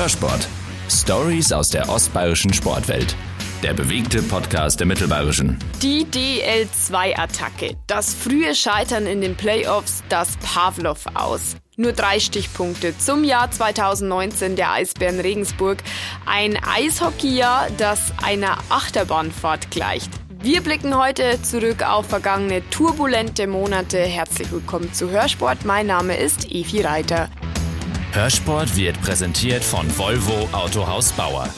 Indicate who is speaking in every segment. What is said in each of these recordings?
Speaker 1: Hörsport. Stories aus der ostbayerischen Sportwelt. Der bewegte Podcast der Mittelbayerischen.
Speaker 2: Die DL2-Attacke. Das frühe Scheitern in den Playoffs, das Pavlov aus. Nur drei Stichpunkte zum Jahr 2019 der Eisbären Regensburg. Ein Eishockeyjahr, das einer Achterbahnfahrt gleicht. Wir blicken heute zurück auf vergangene turbulente Monate. Herzlich willkommen zu Hörsport. Mein Name ist Evi Reiter.
Speaker 1: Hörsport wird präsentiert von Volvo Autohaus Bauer.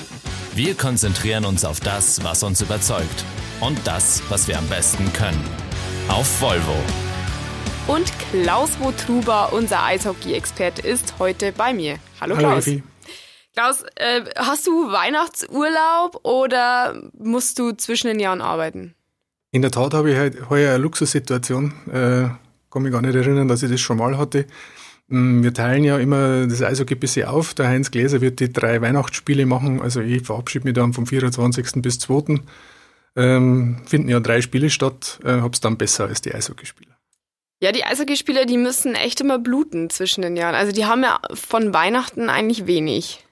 Speaker 1: Wir konzentrieren uns auf das, was uns überzeugt und das, was wir am besten können. Auf Volvo.
Speaker 2: Und Klaus Wotruber, unser Eishockey-Experte, ist heute bei mir. Hallo,
Speaker 3: Hallo
Speaker 2: Klaus.
Speaker 3: Effi.
Speaker 2: Klaus, äh, hast du Weihnachtsurlaub oder musst du zwischen den Jahren arbeiten?
Speaker 3: In der Tat habe ich halt heuer eine Luxussituation. Äh, kann mich gar nicht erinnern, dass ich das schon mal hatte. Mm, Wir teilen ja immer das Eishockey ein bisschen auf. Der Heinz Gläser wird die drei Weihnachtsspiele machen. Also ich verabschiede mich dann vom 24. bis 2. Ähm, finden ja drei Spiele statt. Äh, hab's dann besser als die Eishockeyspieler.
Speaker 2: Ja, die Eishockeyspieler, die müssen echt immer bluten zwischen den Jahren. Also die haben ja von Weihnachten eigentlich wenig.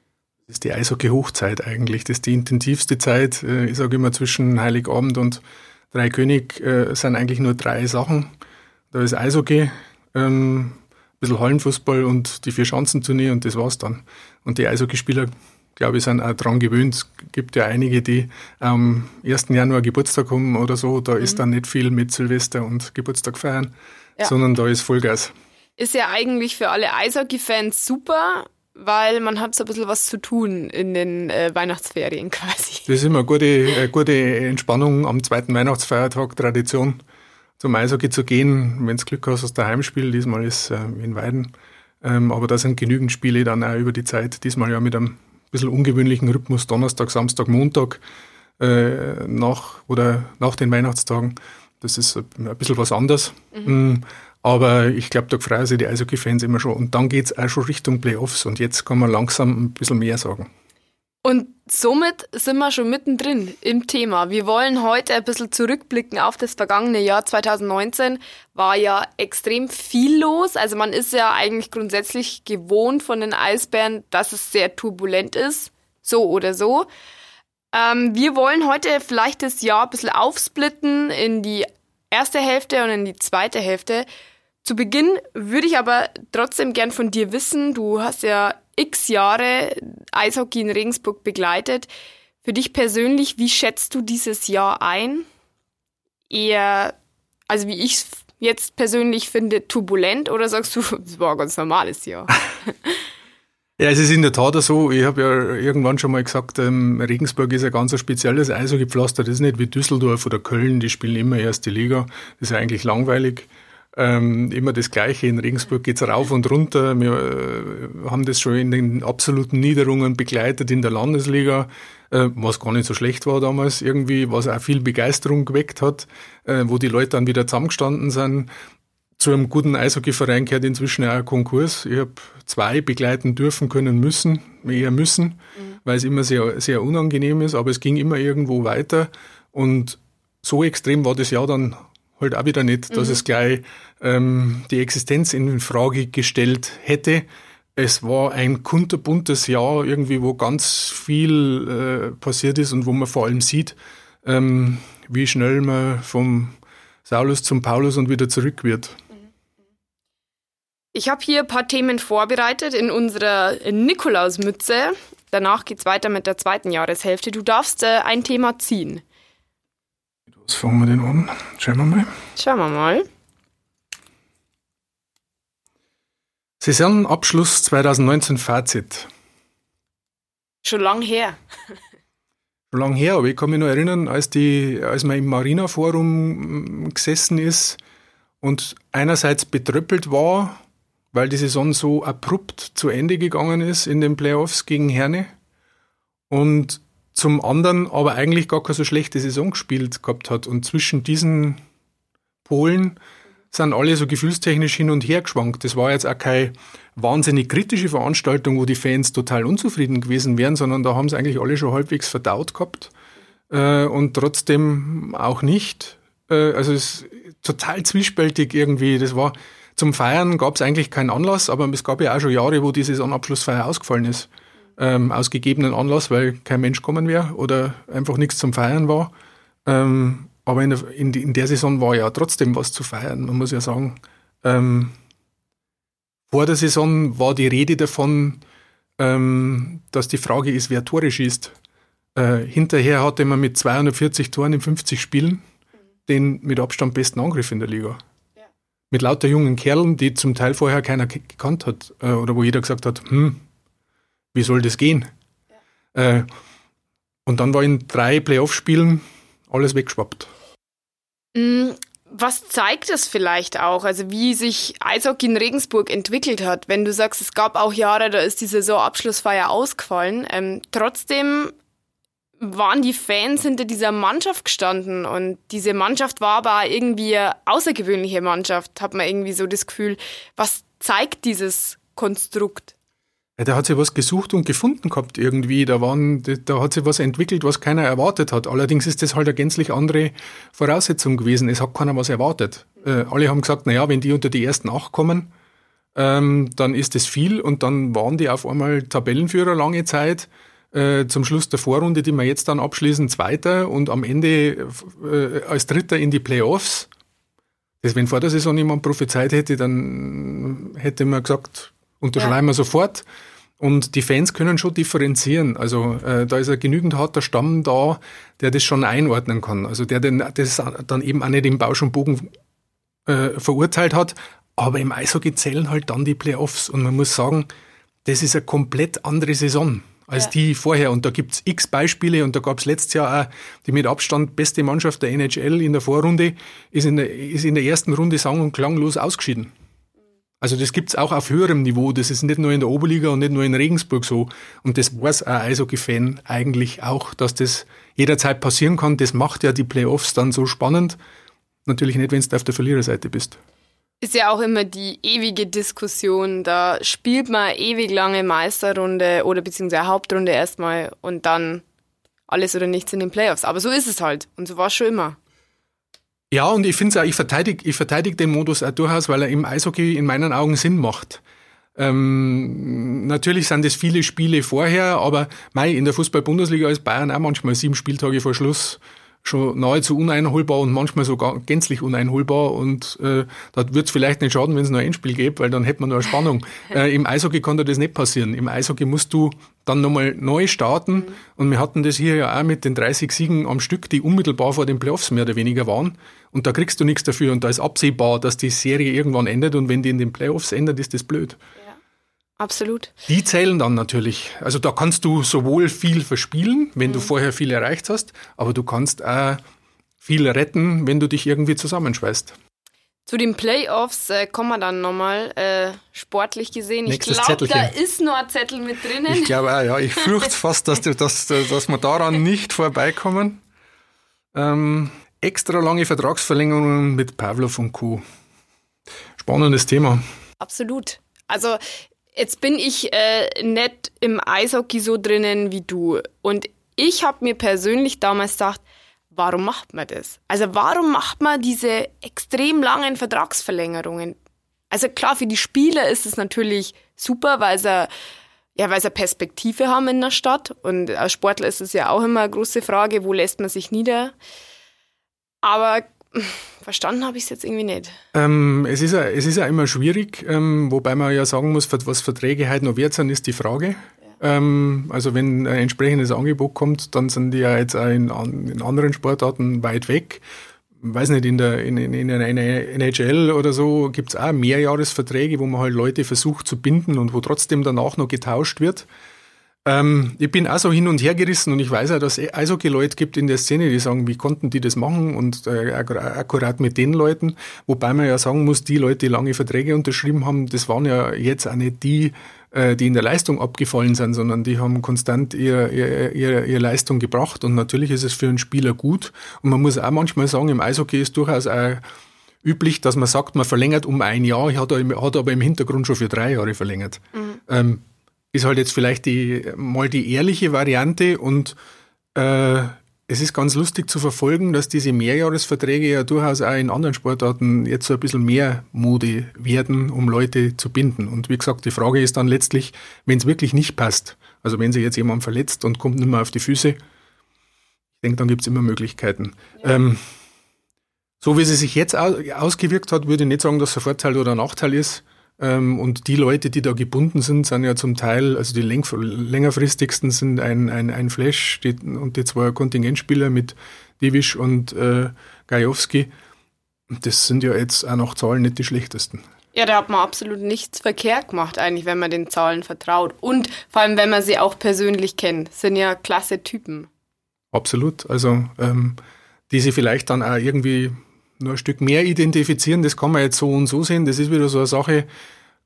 Speaker 3: Das ist die Eishockey-Hochzeit eigentlich. Das ist die intensivste Zeit. Äh, Ich sage immer, zwischen Heiligabend und Dreikönig äh, sind eigentlich nur drei Sachen. Da ist Eishockey, ähm, bisschen Hallenfußball und die Vier-Schanzentournee und das war's dann. Und die Eishockeyspieler, glaube ich, sind auch dran gewöhnt. Es gibt ja einige, die am 1. Januar Geburtstag haben oder so. Da ist dann nicht viel mit Silvester und Geburtstag feiern,
Speaker 2: Ja.
Speaker 3: sondern da ist Vollgas.
Speaker 2: Ist ja eigentlich für alle Eishockey-Fans super, weil man hat so ein bisschen was zu tun in den äh, Weihnachtsferien quasi.
Speaker 3: Das ist immer eine gute, eine gute Entspannung am zweiten Weihnachtsfeiertag, Tradition, zum Eishockey zu gehen, wenn du Glück hast, du ein Heimspiel, diesmal ist äh, in Weiden. Ähm, aber da sind genügend Spiele dann auch über die Zeit, diesmal ja mit einem bisschen ungewöhnlichen Rhythmus, Donnerstag, Samstag, Montag äh, nach oder nach den Weihnachtstagen. Das ist ein bisschen was anderes. Mm, Aber ich glaube, da freuen sich die Eishockey-Fans immer schon. Und dann geht's auch schon Richtung Playoffs und jetzt kann man langsam ein bisschen mehr sagen.
Speaker 2: Und somit sind wir schon mittendrin im Thema. Wir wollen heute ein bisschen zurückblicken auf das vergangene Jahr 2019. War ja extrem viel los. Also man ist ja eigentlich grundsätzlich gewohnt von den Eisbären, dass es sehr turbulent ist. So oder so. Ähm, wir wollen heute vielleicht das Jahr ein bisschen aufsplitten in die erste Hälfte und in die zweite Hälfte. Zu Beginn würde ich aber trotzdem gern von dir wissen, du hast ja x Jahre Eishockey in Regensburg begleitet. Für dich persönlich, wie schätzt du dieses Jahr ein? Eher, also wie ich es jetzt persönlich finde, turbulent oder sagst du, es war ein ganz normales Jahr?
Speaker 3: Ja, es ist in der Tat so. Ich habe ja irgendwann schon mal gesagt, ähm, Regensburg ist ein ganz spezielles Eishockeypflaster. Das ist nicht wie Düsseldorf oder Köln, die spielen immer erste Liga. Das ist ja eigentlich langweilig. Ähm, immer das Gleiche. In Regensburg geht's rauf und runter. Wir äh, haben das schon in den absoluten Niederungen begleitet in der Landesliga, äh, was gar nicht so schlecht war damals irgendwie, was auch viel Begeisterung geweckt hat, äh, wo die Leute dann wieder zusammengestanden sind zu einem guten Eishockeyverein gehört inzwischen auch ein Konkurs. Ich habe zwei begleiten dürfen können müssen, eher müssen, weil es immer sehr, sehr unangenehm ist, aber es ging immer irgendwo weiter. Und so extrem war das Jahr dann halt auch wieder nicht, dass es gleich ähm, die Existenz in Frage gestellt hätte. Es war ein kunterbuntes Jahr irgendwie, wo ganz viel äh, passiert ist und wo man vor allem sieht, ähm, wie schnell man vom Saulus zum Paulus und wieder zurück wird.
Speaker 2: Ich habe hier ein paar Themen vorbereitet in unserer Nikolausmütze. Danach geht's weiter mit der zweiten Jahreshälfte. Du darfst äh, ein Thema ziehen.
Speaker 3: Was fangen wir denn an? Schauen wir mal.
Speaker 2: Schauen wir mal.
Speaker 3: Saisonabschluss 2019 Fazit.
Speaker 2: Schon lang her.
Speaker 3: Schon lange her, aber ich kann mich noch erinnern, als, die, als man im Marina Forum mm, gesessen ist und einerseits betröppelt war, weil die Saison so abrupt zu Ende gegangen ist in den Playoffs gegen Herne und zum anderen aber eigentlich gar keine so schlechte Saison gespielt gehabt hat. Und zwischen diesen Polen sind alle so gefühlstechnisch hin und her geschwankt. Das war jetzt auch keine wahnsinnig kritische Veranstaltung, wo die Fans total unzufrieden gewesen wären, sondern da haben sie eigentlich alle schon halbwegs verdaut gehabt äh, und trotzdem auch nicht. Äh, also es ist total zwiespältig irgendwie. Das war zum Feiern gab es eigentlich keinen Anlass, aber es gab ja auch schon Jahre, wo die Saisonabschlussfeier ausgefallen ist. Ähm, aus gegebenen Anlass, weil kein Mensch kommen wäre oder einfach nichts zum Feiern war. Ähm, aber in der, in, in der, Saison war ja trotzdem was zu feiern. Man muss ja sagen, ähm, vor der Saison war die Rede davon, ähm, dass die Frage ist, wer Tore schießt. Äh, hinterher hatte man mit 240 Toren in 50 Spielen den mit Abstand besten Angriff in der Liga. Ja. Mit lauter jungen Kerlen, die zum Teil vorher keiner gekannt hat äh, oder wo jeder gesagt hat, hm, wie soll das gehen? Ja. Äh, und dann war in drei Playoff-Spielen alles weggeschwappt.
Speaker 2: Mm, was zeigt das vielleicht auch? Also wie sich Eishockey in Regensburg entwickelt hat? Wenn du sagst, es gab auch Jahre, da ist die Saisonabschlussfeier ausgefallen. Ähm, trotzdem waren die Fans hinter dieser Mannschaft gestanden und diese Mannschaft war aber irgendwie eine außergewöhnliche Mannschaft, hat man irgendwie so das Gefühl. Was zeigt dieses Konstrukt?
Speaker 3: Ja, da hat sie was gesucht und gefunden gehabt irgendwie. Da, waren, da hat sie was entwickelt, was keiner erwartet hat. Allerdings ist das halt eine gänzlich andere Voraussetzung gewesen. Es hat keiner was erwartet. Äh, alle haben gesagt, naja, wenn die unter die ersten acht kommen, ähm, dann ist das viel und dann waren die auf einmal Tabellenführer lange Zeit äh, zum Schluss der Vorrunde, die wir jetzt dann abschließen, Zweiter und am Ende äh, als Dritter in die Playoffs. Das, wenn vor der Saison jemand prophezeit hätte, dann hätte man gesagt, unterschreiben ja. wir sofort. Und die Fans können schon differenzieren. Also äh, da ist ein genügend harter Stamm da, der das schon einordnen kann. Also der den, das dann eben auch nicht im Bausch und Bogen äh, verurteilt hat. Aber im Eishockey zählen halt dann die Playoffs. Und man muss sagen, das ist eine komplett andere Saison als ja. die vorher. Und da gibt's x Beispiele und da gab's letztes Jahr auch die mit Abstand beste Mannschaft der NHL in der Vorrunde, ist in der, ist in der ersten Runde sang- und klanglos ausgeschieden. Also das gibt's auch auf höherem Niveau. Das ist nicht nur in der Oberliga und nicht nur in Regensburg so. Und das weiß ein Eishockey-Fan eigentlich auch, dass das jederzeit passieren kann. Das macht ja die Playoffs dann so spannend. Natürlich nicht, wenn du auf der Verliererseite bist
Speaker 2: ist ja auch immer die ewige Diskussion. Da spielt man ewig lange Meisterrunde oder beziehungsweise Hauptrunde erstmal und dann alles oder nichts in den Playoffs. Aber so ist es halt und so war es schon immer.
Speaker 3: Ja, und ich finde es auch, ich verteidige ich verteidig den Modus auch durchaus, weil er im Eishockey in meinen Augen Sinn macht. Ähm, natürlich sind es viele Spiele vorher, aber mei, in der Fußball-Bundesliga ist Bayern auch manchmal sieben Spieltage vor Schluss schon nahezu uneinholbar und manchmal sogar gänzlich uneinholbar. Und äh, da wird es vielleicht nicht schaden, wenn es nur ein Spiel gibt, weil dann hätte man nur eine Spannung. äh, Im Eishockey kann das nicht passieren. Im Eishockey musst du dann nochmal neu starten. Mhm. Und wir hatten das hier ja auch mit den 30 Siegen am Stück, die unmittelbar vor den Playoffs mehr oder weniger waren. Und da kriegst du nichts dafür. Und da ist absehbar, dass die Serie irgendwann endet. Und wenn die in den Playoffs endet, ist das blöd.
Speaker 2: Absolut.
Speaker 3: Die zählen dann natürlich. Also da kannst du sowohl viel verspielen, wenn mhm. du vorher viel erreicht hast, aber du kannst auch viel retten, wenn du dich irgendwie zusammenschweißt.
Speaker 2: Zu den Playoffs äh, kommen wir dann nochmal, äh, sportlich gesehen. Nächstes ich glaube, da ist nur ein Zettel mit drinnen.
Speaker 3: Ich glaube auch, ja. Ich fürchte fast, dass, dass, dass wir daran nicht vorbeikommen. Ähm, extra lange Vertragsverlängerungen mit Pavlov und Co. Spannendes Thema.
Speaker 2: Absolut. Also Jetzt bin ich äh, nicht im Eishockey so drinnen wie du. Und ich habe mir persönlich damals gedacht, warum macht man das? Also warum macht man diese extrem langen Vertragsverlängerungen? Also klar, für die Spieler ist es natürlich super, weil sie ja, weil sie Perspektive haben in der Stadt. Und als Sportler ist es ja auch immer eine große Frage, wo lässt man sich nieder? Aber Verstanden habe ich es jetzt irgendwie nicht.
Speaker 3: Ähm, es, ist ja, es ist ja immer schwierig, ähm, wobei man ja sagen muss, was Verträge heute noch wert sind, ist die Frage. Ja. Ähm, also wenn ein entsprechendes Angebot kommt, dann sind die ja jetzt auch in, in anderen Sportarten weit weg. Ich weiß nicht, in der, in, in, in einer NHL oder so gibt es auch Mehrjahresverträge, wo man halt Leute versucht zu binden und wo trotzdem danach noch getauscht wird. Ähm, ich bin auch so hin und her gerissen und ich weiß auch, dass es Eishockey-Leute gibt in der Szene, die sagen, wie konnten die das machen und äh, akkurat mit den Leuten. Wobei man ja sagen muss, die Leute, die lange Verträge unterschrieben haben, das waren ja jetzt auch nicht die, äh, die in der Leistung abgefallen sind, sondern die haben konstant ihre ihr, ihr, ihr Leistung gebracht und natürlich ist es für einen Spieler gut. Und man muss auch manchmal sagen, im Eishockey ist durchaus auch üblich, dass man sagt, man verlängert um ein Jahr, hat, hat aber im Hintergrund schon für drei Jahre verlängert. Mhm. Ähm, ist halt jetzt vielleicht die, mal die ehrliche Variante und äh, es ist ganz lustig zu verfolgen, dass diese Mehrjahresverträge ja durchaus auch in anderen Sportarten jetzt so ein bisschen mehr Mode werden, um Leute zu binden. Und wie gesagt, die Frage ist dann letztlich, wenn es wirklich nicht passt Also wenn sich jetzt jemand verletzt und kommt nicht mehr auf die Füße, ich denke, dann gibt es immer Möglichkeiten. Ja. Ähm, so wie sie sich jetzt ausgewirkt hat, würde ich nicht sagen, dass es ein Vorteil oder ein Nachteil ist. Ähm, und die Leute, die da gebunden sind, sind ja zum Teil, also die längerfristigsten sind ein, ein, ein Flash die, und die zwei Kontingentspieler mit Divisch und äh, Gajowski. Das sind ja jetzt auch nach Zahlen nicht die schlechtesten.
Speaker 2: Ja, da hat man absolut nichts verkehrt gemacht, eigentlich, wenn man den Zahlen vertraut. Und vor allem, wenn man sie auch persönlich kennt. Sind ja klasse Typen.
Speaker 3: Absolut. Also, ähm, die sie vielleicht dann auch irgendwie nur ein Stück mehr identifizieren, das kann man jetzt so und so sehen. Das ist wieder so eine Sache,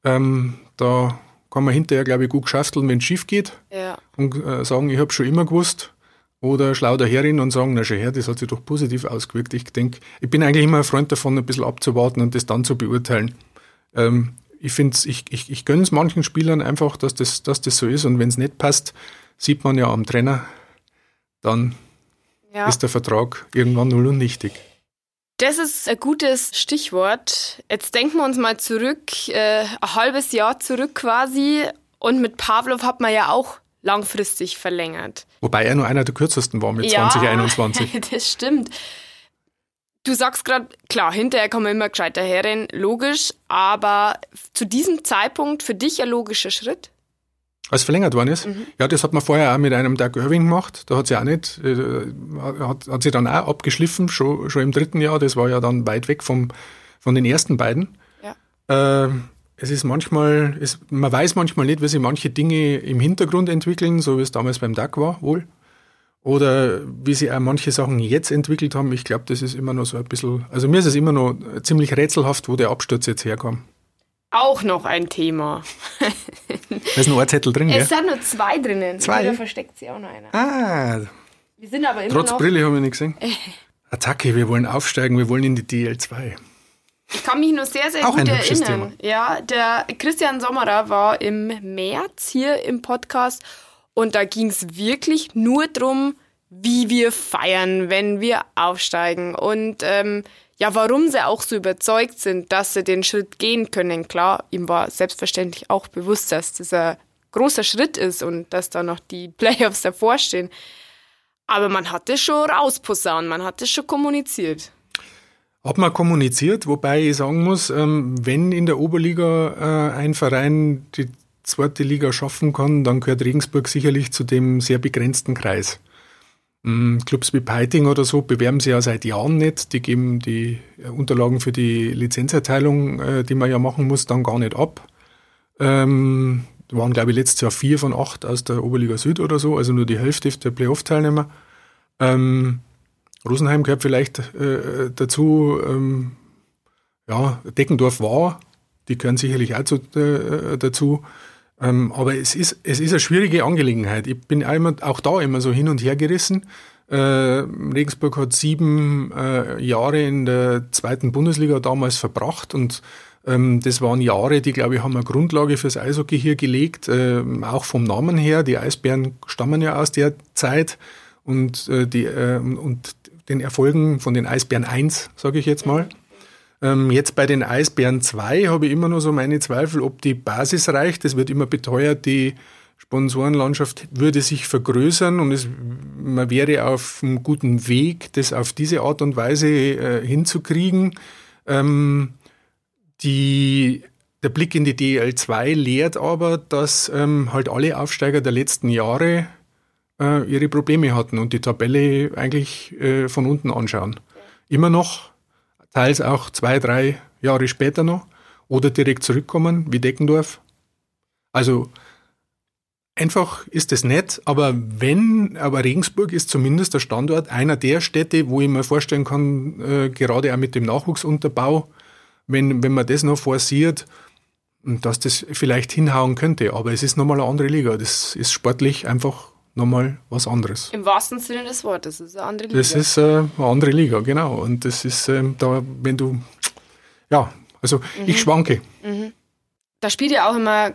Speaker 3: ähm, da kann man hinterher, glaube ich, gut schafteln, wenn es schief geht. Ja. Und äh, sagen, ich habe schon immer gewusst. Oder schlau daherin und sagen, na schau her, das hat sich doch positiv ausgewirkt. Ich denke, ich bin eigentlich immer ein Freund davon, ein bisschen abzuwarten und das dann zu beurteilen. Ähm, ich finde ich, ich, ich gönne es manchen Spielern einfach, dass das, dass das so ist. Und wenn es nicht passt, sieht man ja am Trainer, dann ja. ist der Vertrag irgendwann null und nichtig.
Speaker 2: Das ist ein gutes Stichwort. Jetzt denken wir uns mal zurück, äh, ein halbes Jahr zurück quasi. Und mit Pavlov hat man ja auch langfristig verlängert.
Speaker 3: Wobei er nur einer der kürzesten war mit ja, 2021.
Speaker 2: das stimmt. Du sagst gerade, klar, hinterher kann man immer gescheiter herrennen, logisch, aber zu diesem Zeitpunkt für dich ein logischer Schritt?
Speaker 3: Als verlängert worden ist? Mhm. Ja, das hat man vorher auch mit einem Doug Irving gemacht. Da hat sie auch nicht, äh, hat, hat sie dann auch abgeschliffen, schon, schon im dritten Jahr. Das war ja dann weit weg vom, von den ersten beiden. Ja. Äh, es ist manchmal, es, man weiß manchmal nicht, wie sich manche Dinge im Hintergrund entwickeln, so wie es damals beim DAC war, wohl. Oder wie sie auch manche Sachen jetzt entwickelt haben. Ich glaube, das ist immer noch so ein bisschen, also mir ist es immer noch ziemlich rätselhaft, wo der Absturz jetzt herkam.
Speaker 2: Auch noch ein Thema.
Speaker 3: da ist ein Ohrzettel drin,
Speaker 2: Es ja? sind nur zwei drinnen.
Speaker 3: Zwei?
Speaker 2: Da versteckt sich auch noch einer.
Speaker 3: Ah.
Speaker 2: Wir sind aber immer
Speaker 3: Trotz
Speaker 2: noch
Speaker 3: Brille habe ich nicht gesehen. Attacke, wir wollen aufsteigen, wir wollen in die DL2.
Speaker 2: Ich kann mich nur sehr, sehr
Speaker 3: Auch
Speaker 2: gut erinnern. Ja, der Christian Sommerer war im März hier im Podcast und da ging es wirklich nur darum, wie wir feiern, wenn wir aufsteigen und ähm, ja, warum sie auch so überzeugt sind, dass sie den Schritt gehen können. Klar, ihm war selbstverständlich auch bewusst, dass das ein großer Schritt ist und dass da noch die Playoffs davor stehen. Aber man hat es schon rausposaunt, man hat es schon kommuniziert.
Speaker 3: Hat man kommuniziert, wobei ich sagen muss, ähm, wenn in der Oberliga äh, ein Verein die zweite Liga schaffen kann, dann gehört Regensburg sicherlich zu dem sehr begrenzten Kreis. Mm, Clubs wie Peiting oder so bewerben sich ja seit Jahren nicht. Die geben die äh, Unterlagen für die Lizenzerteilung, äh, die man ja machen muss, dann gar nicht ab. Ähm, waren, glaube ich, letztes Jahr vier von acht aus der Oberliga Süd oder so, also nur die Hälfte der Playoff-Teilnehmer. Ähm, Rosenheim gehört vielleicht äh, dazu, ähm, ja, Deckendorf war, die gehören sicherlich auch zu, äh, dazu. Ähm, aber es ist, es ist eine schwierige Angelegenheit. Ich bin einmal, auch da immer so hin und her gerissen. Äh, Regensburg hat sieben äh, Jahre in der zweiten Bundesliga damals verbracht und ähm, das waren Jahre, die, glaube ich, haben eine Grundlage fürs Eishockey hier gelegt, äh, auch vom Namen her. Die Eisbären stammen ja aus der Zeit und, äh, die, äh, und den Erfolgen von den Eisbären 1, sage ich jetzt mal. Ähm, jetzt bei den Eisbären 2 habe ich immer noch so meine Zweifel, ob die Basis reicht. Es wird immer beteuert, die Sponsorenlandschaft würde sich vergrößern und es, man wäre auf einem guten Weg, das auf diese Art und Weise äh, hinzukriegen. Ähm, die, der Blick in die DL2 lehrt aber, dass ähm, halt alle Aufsteiger der letzten Jahre äh, ihre Probleme hatten und die Tabelle eigentlich äh, von unten anschauen. Immer noch, teils auch zwei, drei Jahre später noch oder direkt zurückkommen, wie Deckendorf. Also einfach ist es nett, aber wenn, aber Regensburg ist zumindest der Standort einer der Städte, wo ich mir vorstellen kann, äh, gerade auch mit dem Nachwuchsunterbau, wenn, wenn man das noch forciert, dass das vielleicht hinhauen könnte. Aber es ist nochmal eine andere Liga. Das ist sportlich einfach nochmal was anderes.
Speaker 2: Im wahrsten Sinne des Wortes, das ist eine andere Liga.
Speaker 3: Das ist äh, eine andere Liga, genau. Und das ist ähm, da, wenn du, ja, also mhm. ich schwanke. Mhm.
Speaker 2: Da spielt ja auch immer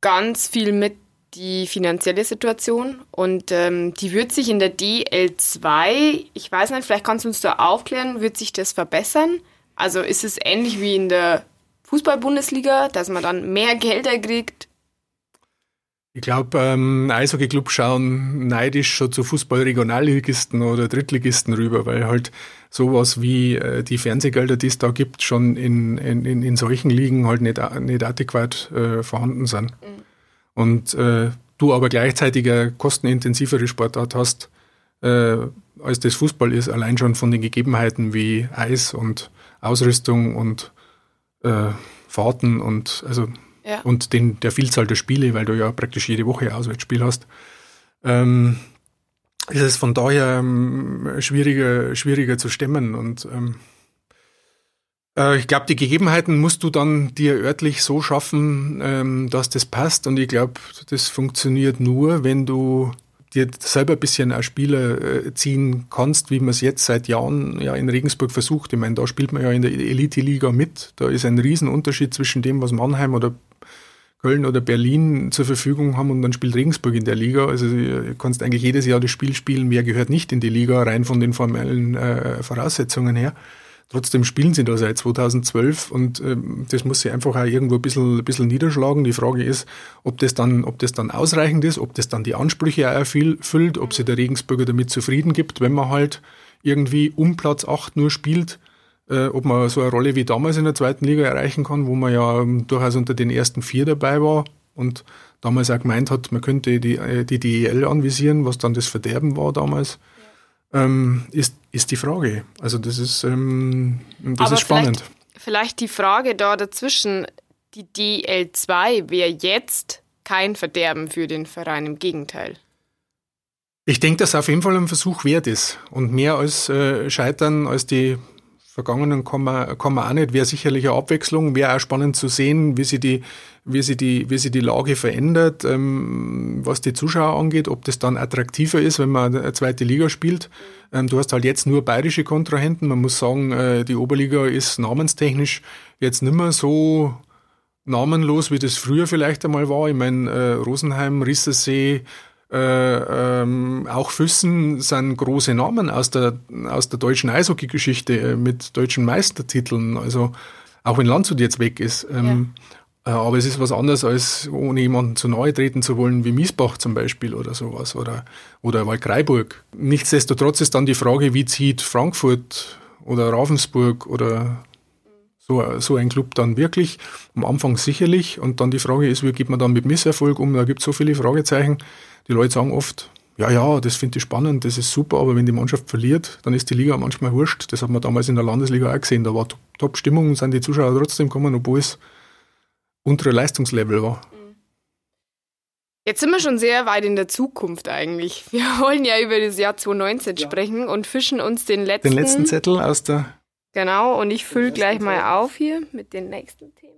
Speaker 2: ganz viel mit die finanzielle Situation und ähm, die wird sich in der DL2, ich weiß nicht, vielleicht kannst du uns da aufklären, wird sich das verbessern? Also ist es ähnlich wie in der Fußball-Bundesliga, dass man dann mehr Gelder kriegt
Speaker 3: Ich glaube, ähm, Eishockey-Clubs schauen neidisch schon zu Fußball-Regionalligisten oder Drittligisten rüber, weil halt sowas wie äh, die Fernsehgelder, die es da gibt, schon in, in, in solchen Ligen halt nicht, nicht adäquat äh, vorhanden sind. Mhm. Und äh, du aber gleichzeitig eine kostenintensivere Sportart hast, äh, als das Fußball ist, allein schon von den Gegebenheiten wie Eis und Ausrüstung und äh, Fahrten und also ja. und den, der Vielzahl der Spiele, weil du ja praktisch jede Woche Auswärtsspiel hast, ähm, ist es von daher ähm, schwieriger, schwieriger zu stemmen. Und ähm, äh, ich glaube, die Gegebenheiten musst du dann dir örtlich so schaffen, ähm, dass das passt. Und ich glaube, das funktioniert nur, wenn du dir selber ein bisschen als Spieler äh, ziehen kannst, wie man es jetzt seit Jahren ja in Regensburg versucht. Ich meine, da spielt man ja in der Elite-Liga mit. Da ist ein Riesenunterschied zwischen dem, was Mannheim oder Köln oder Berlin zur Verfügung haben und dann spielt Regensburg in der Liga. Also du kannst eigentlich jedes Jahr das Spiel spielen, wer gehört nicht in die Liga, rein von den formellen äh, Voraussetzungen her. Trotzdem spielen sie da seit 2012 und ähm, das muss sich einfach auch irgendwo ein bisschen, ein bisschen niederschlagen. Die Frage ist, ob das, dann, ob das dann ausreichend ist, ob das dann die Ansprüche auch erfüllt, ob sich der Regensburger damit zufrieden gibt, wenn man halt irgendwie um Platz 8 nur spielt äh, ob man so eine Rolle wie damals in der zweiten Liga erreichen kann, wo man ja ähm, durchaus unter den ersten vier dabei war und damals auch gemeint hat, man könnte die, äh, die DEL anvisieren, was dann das Verderben war damals. Ähm, ist, ist die Frage. Also das ist, ähm, das ist spannend.
Speaker 2: Vielleicht, vielleicht die Frage da dazwischen, die DL2 wäre jetzt kein Verderben für den Verein, im Gegenteil.
Speaker 3: Ich denke, dass auf jeden Fall ein Versuch wert ist und mehr als äh, Scheitern, als die Vergangenen kann man, kann man auch nicht. Wäre sicherlich eine Abwechslung. Wäre auch spannend zu sehen, wie sich die, wie sie die, wie sie die Lage verändert, ähm, was die Zuschauer angeht, ob das dann attraktiver ist, wenn man eine zweite Liga spielt. Ähm, du hast halt jetzt nur bayerische Kontrahenten. Man muss sagen, äh, die Oberliga ist namenstechnisch jetzt nicht mehr so namenlos, wie das früher vielleicht einmal war. Ich meine, äh, Rosenheim, Rissersee, äh, ähm, auch Füssen sind große Namen aus der, aus der deutschen Eishockey-Geschichte äh, mit deutschen Meistertiteln. Also auch wenn Landshut jetzt weg ist. Ähm, ja. äh, aber es ist was anderes, als ohne jemanden zu nahe treten zu wollen, wie Miesbach zum Beispiel oder sowas oder, oder Waldkraiburg. Nichtsdestotrotz ist dann die Frage, wie zieht Frankfurt oder Ravensburg oder so, so ein Club dann wirklich. Am Anfang sicherlich. Und dann die Frage ist, wie geht man dann mit Misserfolg um? Da gibt es so viele Fragezeichen. Die Leute sagen oft, ja, ja, das finde ich spannend, das ist super, aber wenn die Mannschaft verliert, dann ist die Liga manchmal wurscht. Das hat man damals in der Landesliga auch gesehen. Da war Top-Stimmung und sind die Zuschauer trotzdem gekommen, obwohl es untere Leistungslevel war.
Speaker 2: Jetzt sind wir schon sehr weit in der Zukunft eigentlich. Wir wollen ja über das Jahr 2019 ja. sprechen und fischen uns den letzten.
Speaker 3: Den letzten Zettel aus der.
Speaker 2: Genau, und ich fülle gleich mal auf hier mit den nächsten Themen.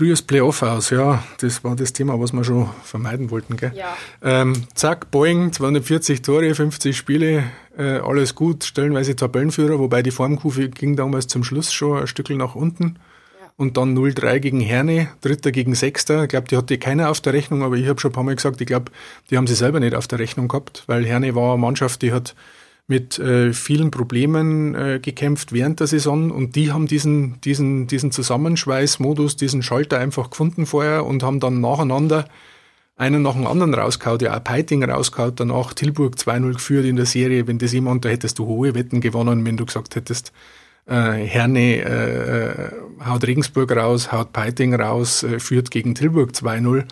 Speaker 3: Frühes Playoff aus, ja, das war das Thema, was wir schon vermeiden wollten. Gell? Ja. Ähm, zack, Boeing, 240 Tore, 50 Spiele, äh, alles gut, stellenweise Tabellenführer, wobei die Formkurve ging damals zum Schluss schon ein Stückchen nach unten. Und dann 0-3 gegen Herne, Dritter gegen Sechster. Ich glaube, die hatte keiner auf der Rechnung, aber ich habe schon ein paar Mal gesagt, ich glaube, die haben sie selber nicht auf der Rechnung gehabt, weil Herne war eine Mannschaft, die hat mit äh, vielen Problemen äh, gekämpft während der Saison und die haben diesen, diesen, diesen Zusammenschweißmodus, diesen Schalter einfach gefunden vorher und haben dann nacheinander einen nach dem anderen rausgehauen, ja auch Peiting rausgehauen, danach Tilburg 2-0 geführt in der Serie. Wenn das jemand, da hättest du hohe Wetten gewonnen, wenn du gesagt hättest, äh, Herne äh, äh haut Regensburg raus, haut Peiting raus, äh, führt gegen Tilburg 2-0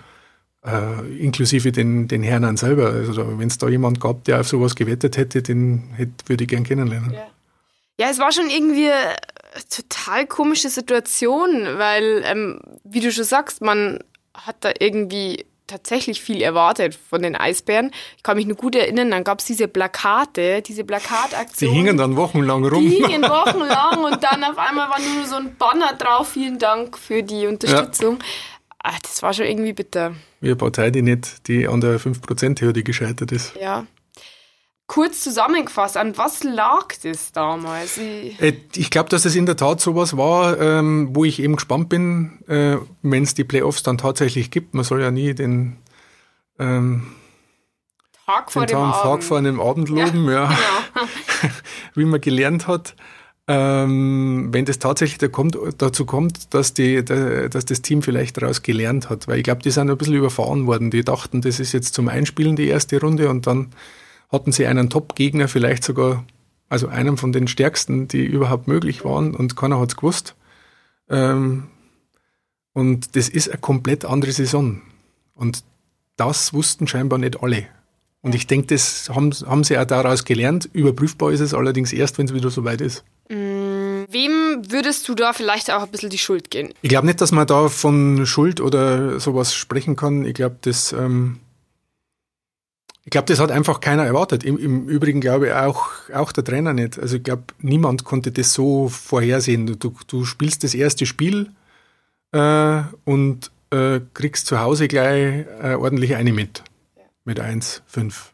Speaker 3: äh, inklusive den, den Herrn selber. Also wenn es da jemand gab, der auf sowas gewettet hätte, den hätte, würde ich gern kennenlernen.
Speaker 2: Ja. ja, es war schon irgendwie eine total komische Situation, weil, ähm, wie du schon sagst, man hat da irgendwie tatsächlich viel erwartet von den Eisbären. Ich kann mich nur gut erinnern, dann gab es diese Plakate, diese Plakataktion.
Speaker 3: Die hingen dann wochenlang rum.
Speaker 2: Die hingen wochenlang und dann auf einmal war nur so ein Banner drauf, vielen Dank für die Unterstützung. Ach, das war schon irgendwie bitter.
Speaker 3: Wie eine Partei, die nicht, die an der 5%-Hürde gescheitert ist.
Speaker 2: Ja. Kurz zusammengefasst, an was lag das damals?
Speaker 3: Ich, äh, ich glaube, dass es in der Tat sowas war, ähm, wo ich eben gespannt bin, äh, wenn es die Playoffs dann tatsächlich gibt. Man soll ja nie den ähm,
Speaker 2: Tag vor dem Tag,
Speaker 3: Abend. vor einem Abend loben, ja. ja. Genau. Wie man gelernt hat. Ähm, wenn das tatsächlich da kommt, dazu kommt, dass, die, da, dass das Team vielleicht daraus gelernt hat. Weil ich glaube, die sind ein bisschen überfahren worden. Die dachten, das ist jetzt zum Einspielen die erste Runde und dann hatten sie einen Top-Gegner, vielleicht sogar, also einen von den stärksten, die überhaupt möglich waren und keiner hat es gewusst. Ähm, und das ist eine komplett andere Saison. Und das wussten scheinbar nicht alle. Und ich denke, das haben, haben sie auch daraus gelernt. Überprüfbar ist es allerdings erst, wenn es wieder soweit ist.
Speaker 2: Mm, wem würdest du da vielleicht auch ein bisschen die Schuld gehen?
Speaker 3: Ich glaube nicht, dass man da von Schuld oder sowas sprechen kann. Ich glaube, das, ähm, ich glaube, das hat einfach keiner erwartet. Im, Im, Übrigen glaube ich auch, auch der Trainer nicht. Also ich glaube, niemand konnte das so vorhersehen. Du, du spielst das erste Spiel äh, und äh, kriegst zu Hause gleich äh, ordentlich eine mit. Ja. Mit 1, 5.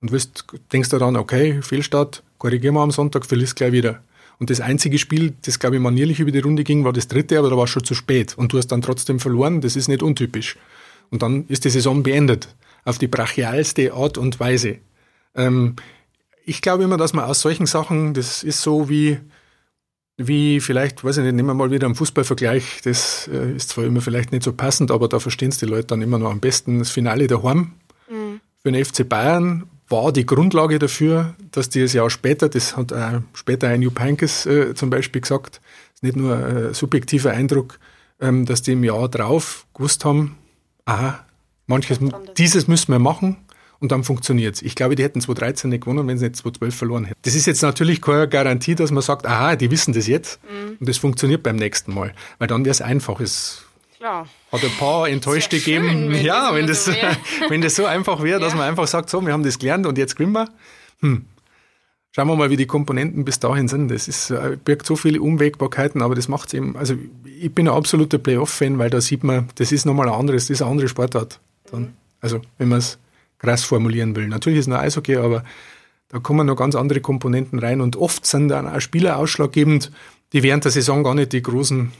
Speaker 3: Und wirst, denkst du dann, okay, Fehlstart, korrigieren wir am Sonntag, verlierst gleich wieder. Und das einzige Spiel, das glaube ich manierlich über die Runde ging, war das dritte, aber da war es schon zu spät. Und du hast dann trotzdem verloren, das ist nicht untypisch. Und dann ist die Saison beendet. Auf die brachialste Art und Weise. Ähm, ich glaube immer, dass man aus solchen Sachen, das ist so wie, wie vielleicht, weiß ich nicht, nehmen wir mal wieder einen Fußballvergleich, das äh, ist zwar immer vielleicht nicht so passend, aber da verstehen es die Leute dann immer noch am besten. Das Finale daheim mhm. für den FC Bayern war die Grundlage dafür, dass die das Jahr später, das hat äh, später ein Jupp Heynckes äh, zum Beispiel gesagt, ist nicht nur ein subjektiver Eindruck, ähm, dass die im Jahr drauf gewusst haben, aha, manches, dieses müssen wir machen und dann funktioniert es. Ich glaube, die hätten 2013 nicht gewonnen, wenn sie nicht 2012 verloren hätten. Das ist jetzt natürlich keine Garantie, dass man sagt, aha, die wissen das jetzt mhm. und das funktioniert beim nächsten Mal, weil dann wäre es einfach. Es Klar. hat ein paar Enttäuschte gegeben. Schön, ja, wenn das, so wenn das so einfach wäre, dass ja. man einfach sagt, so, wir haben das gelernt und jetzt gewinnen wir. Hm. Schauen wir mal, wie die Komponenten bis dahin sind. Das ist, äh, birgt so viele Unwägbarkeiten, aber das macht es eben, also ich bin ein absoluter Playoff-Fan, weil da sieht man, das ist nochmal ein anderes, das ist eine andere Sportart. Dann. Also, wenn man es krass formulieren will. Natürlich ist es nur Eishockey, aber da kommen noch ganz andere Komponenten rein und oft sind dann auch Spieler ausschlaggebend, die während der Saison gar nicht die großen,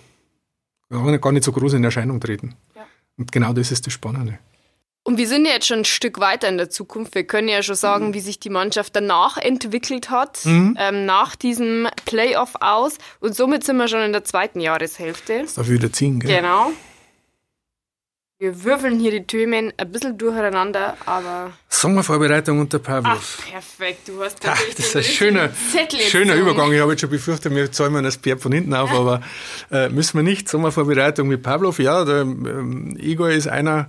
Speaker 3: gar nicht so groß in Erscheinung treten. Ja. Und genau das ist das Spannende.
Speaker 2: Und wir sind ja jetzt schon ein Stück weiter in der Zukunft. Wir können ja schon sagen, mhm. wie sich die Mannschaft danach entwickelt hat, mhm. ähm, nach diesem Playoff aus. Und somit sind wir schon in der zweiten Jahreshälfte.
Speaker 3: Das darf wieder ziehen, gell?
Speaker 2: Genau. Wir würfeln hier die Themen ein bisschen durcheinander, aber.
Speaker 3: Sommervorbereitung unter Pavlos.
Speaker 2: Ach, perfekt, du hast
Speaker 3: Ach, Das ist ein schöner, schöner Übergang. Ich habe jetzt schon befürchtet, wir zäumen das Pferd von hinten auf, aber äh, müssen wir nicht. Sommervorbereitung mit Pavlov, ja, der ähm, Igor ist einer,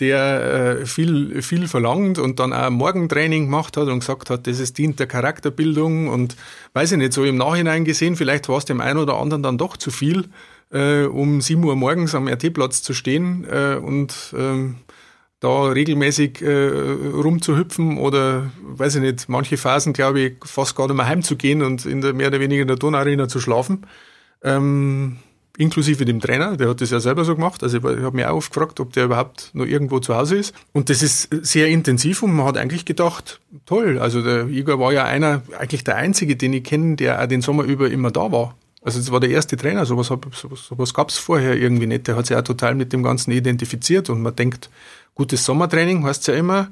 Speaker 3: der äh, viel, viel verlangt und dann auch Morgentraining gemacht hat und gesagt hat, das ist dient der Charakterbildung und weiß ich nicht, so im Nachhinein gesehen, vielleicht war es dem einen oder anderen dann doch zu viel äh, um 7 Uhr morgens am RT-Platz zu stehen äh, und ähm, da regelmäßig äh, rumzuhüpfen oder, weiß ich nicht, manche Phasen, glaube ich, fast gar nicht mehr heimzugehen und in der mehr oder weniger in der Donauarena zu schlafen. Ähm, inklusive dem Trainer, der hat das ja selber so gemacht. Also ich habe mich auch oft gefragt, ob der überhaupt noch irgendwo zu Hause ist. Und das ist sehr intensiv und man hat eigentlich gedacht, toll. Also der Igor war ja einer, eigentlich der Einzige, den ich kenne, der auch den Sommer über immer da war. Also das war der erste Trainer, sowas, sowas, sowas gab es vorher irgendwie nicht. Der hat sich auch total mit dem Ganzen identifiziert und man denkt, gutes Sommertraining heißt ja immer,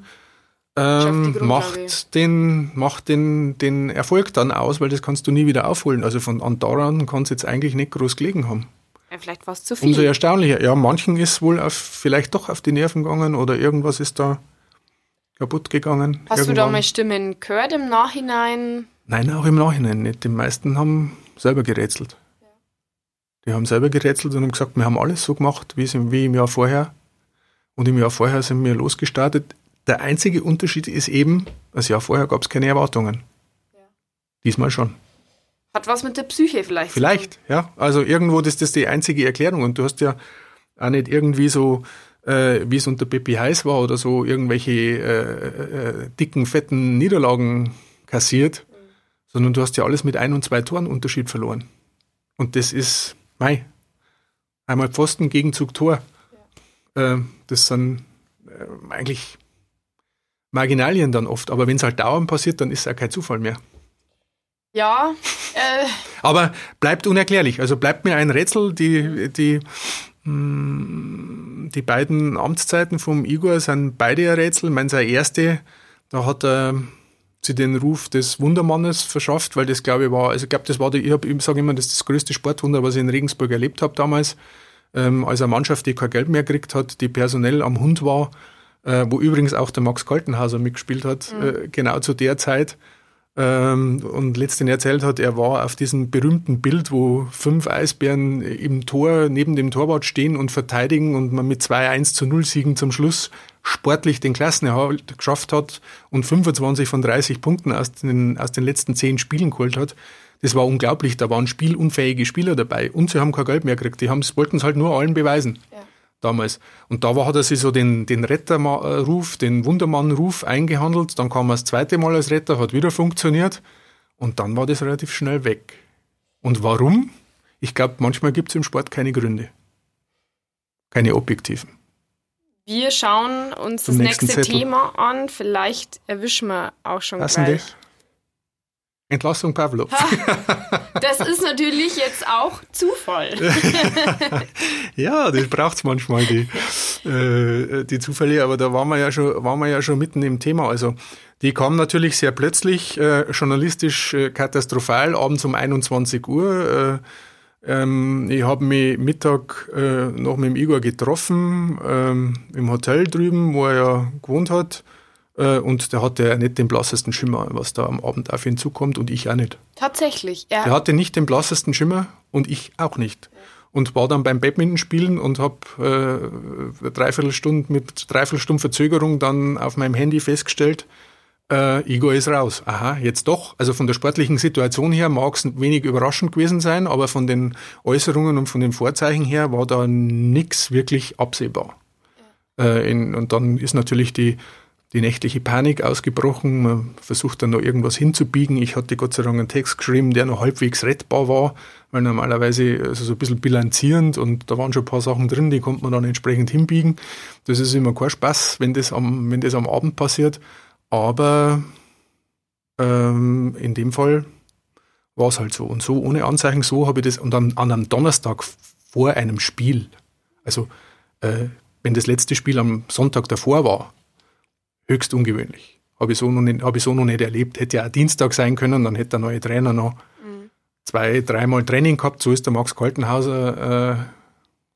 Speaker 3: ähm, macht den, macht den, den Erfolg dann aus, weil das kannst du nie wieder aufholen. Also von an daran kann es jetzt eigentlich nicht groß gelegen haben.
Speaker 2: Ja, vielleicht war es zu viel.
Speaker 3: Umso erstaunlicher. Ja, manchen ist wohl auf, vielleicht doch auf die Nerven gegangen oder irgendwas ist da kaputt gegangen.
Speaker 2: Hast irgendwann. du da mal Stimmen gehört im Nachhinein?
Speaker 3: Nein, auch im Nachhinein nicht. Die meisten haben selber gerätselt. Die haben selber gerätselt und haben gesagt, wir haben alles so gemacht, wie, wie im Jahr vorher. Und im Jahr vorher sind wir losgestartet. Der einzige Unterschied ist eben, das Jahr vorher gab es keine Erwartungen. Ja. Diesmal schon.
Speaker 2: Hat was mit der Psyche vielleicht?
Speaker 3: Vielleicht, ja. Also irgendwo ist das die einzige Erklärung. Und du hast ja auch nicht irgendwie so, äh, wie es unter Peppi heiß war oder so, irgendwelche äh, äh, dicken, fetten Niederlagen kassiert, sondern du hast ja alles mit ein und zwei Toren Unterschied verloren. Und das ist, mei, einmal Pfosten, Gegenzug, Tor. Ja. Äh, das sind äh, eigentlich Marginalien dann oft. Aber wenn es halt dauernd passiert, dann ist es auch kein Zufall mehr.
Speaker 2: Ja.
Speaker 3: Äh. Aber bleibt unerklärlich. Also bleibt mir ein Rätsel. Die, die, mh, mm, die beiden Amtszeiten vom Igor sind beide ein Rätsel. Ich meine, seine erste, da hat er sie den Ruf des Wundermannes verschafft, weil das glaube ich war, also ich glaube, das war die, ich, hab, ich sage immer, das ist das größte Sportwunder, was ich in Regensburg erlebt habe damals, ähm, als eine Mannschaft, die kein Geld mehr gekriegt hat, die personell am Hund war, äh, wo übrigens auch der Max Kaltenhauser mitgespielt hat, mhm. äh, genau zu der Zeit ähm, und letztendlich erzählt hat, er war auf diesem berühmten Bild, wo fünf Eisbären im Tor neben dem Torwart stehen und verteidigen und man mit zwei 1 zu 0 Siegen zum Schluss sportlich den Klassenerhalt geschafft hat und 25 von 30 Punkten aus den, aus den letzten zehn Spielen geholt hat. Das war unglaublich. Da waren spielunfähige Spieler dabei und sie haben kein Geld mehr gekriegt. Die wollten es halt nur allen beweisen. Ja damals. Und da war, hat er sich so den, den Retterruf, den Wundermannruf eingehandelt. Dann kam er das zweite Mal als Retter, hat wieder funktioniert. Und dann war das relativ schnell weg. Und warum? Ich glaube, manchmal gibt es im Sport keine Gründe. Keine objektiven.
Speaker 2: Wir schauen uns Zum das nächste. Thema an. Vielleicht erwischen wir auch schon Was gleich.
Speaker 3: Entlassung Pavlov.
Speaker 2: das ist natürlich jetzt auch Zufall.
Speaker 3: ja, das braucht es manchmal, die, äh, die Zufälle, aber da waren wir, ja schon, waren wir ja schon mitten im Thema. Also die kam natürlich sehr plötzlich, äh, journalistisch äh, katastrophal, abends um 21 Uhr. Äh, ähm, ich habe mich Mittag äh, noch mit dem Igor getroffen, ähm, im Hotel drüben, wo er ja gewohnt hat. Äh, und der hatte nicht den blassesten Schimmer, was da am Abend auf ihn zukommt und ich auch nicht.
Speaker 2: Tatsächlich,
Speaker 3: ja. Der hatte nicht den blassesten Schimmer und ich auch nicht. Und war dann beim Badminton spielen und habe äh, dreiviertel Stunde mit dreiviertel Stunden Verzögerung dann auf meinem Handy festgestellt, äh, Igor ist raus. Aha, jetzt doch. Also von der sportlichen Situation her mag es wenig überraschend gewesen sein, aber von den Äußerungen und von den Vorzeichen her war da nichts wirklich absehbar. Ja. Äh, in, und dann ist natürlich die die nächtliche Panik ausgebrochen. Man versucht dann noch irgendwas hinzubiegen. Ich hatte Gott sei Dank einen Text geschrieben, der noch halbwegs rettbar war, weil normalerweise also so ein bisschen bilanzierend und da waren schon ein paar Sachen drin, die konnte man dann entsprechend hinbiegen. Das ist immer kein Spaß, wenn das am, wenn das am Abend passiert. Aber ähm, in dem Fall war es halt so. Und so ohne Anzeichen, so habe ich das, und dann an einem Donnerstag vor einem Spiel, also äh, wenn das letzte Spiel am Sonntag davor war, höchst ungewöhnlich. Habe ich, so noch nicht, hab ich so noch nicht erlebt. Hätte ja auch Dienstag sein können, dann hätte der neue Trainer noch mhm. zwei, dreimal Training gehabt. So ist der Max Kaltenhauser äh,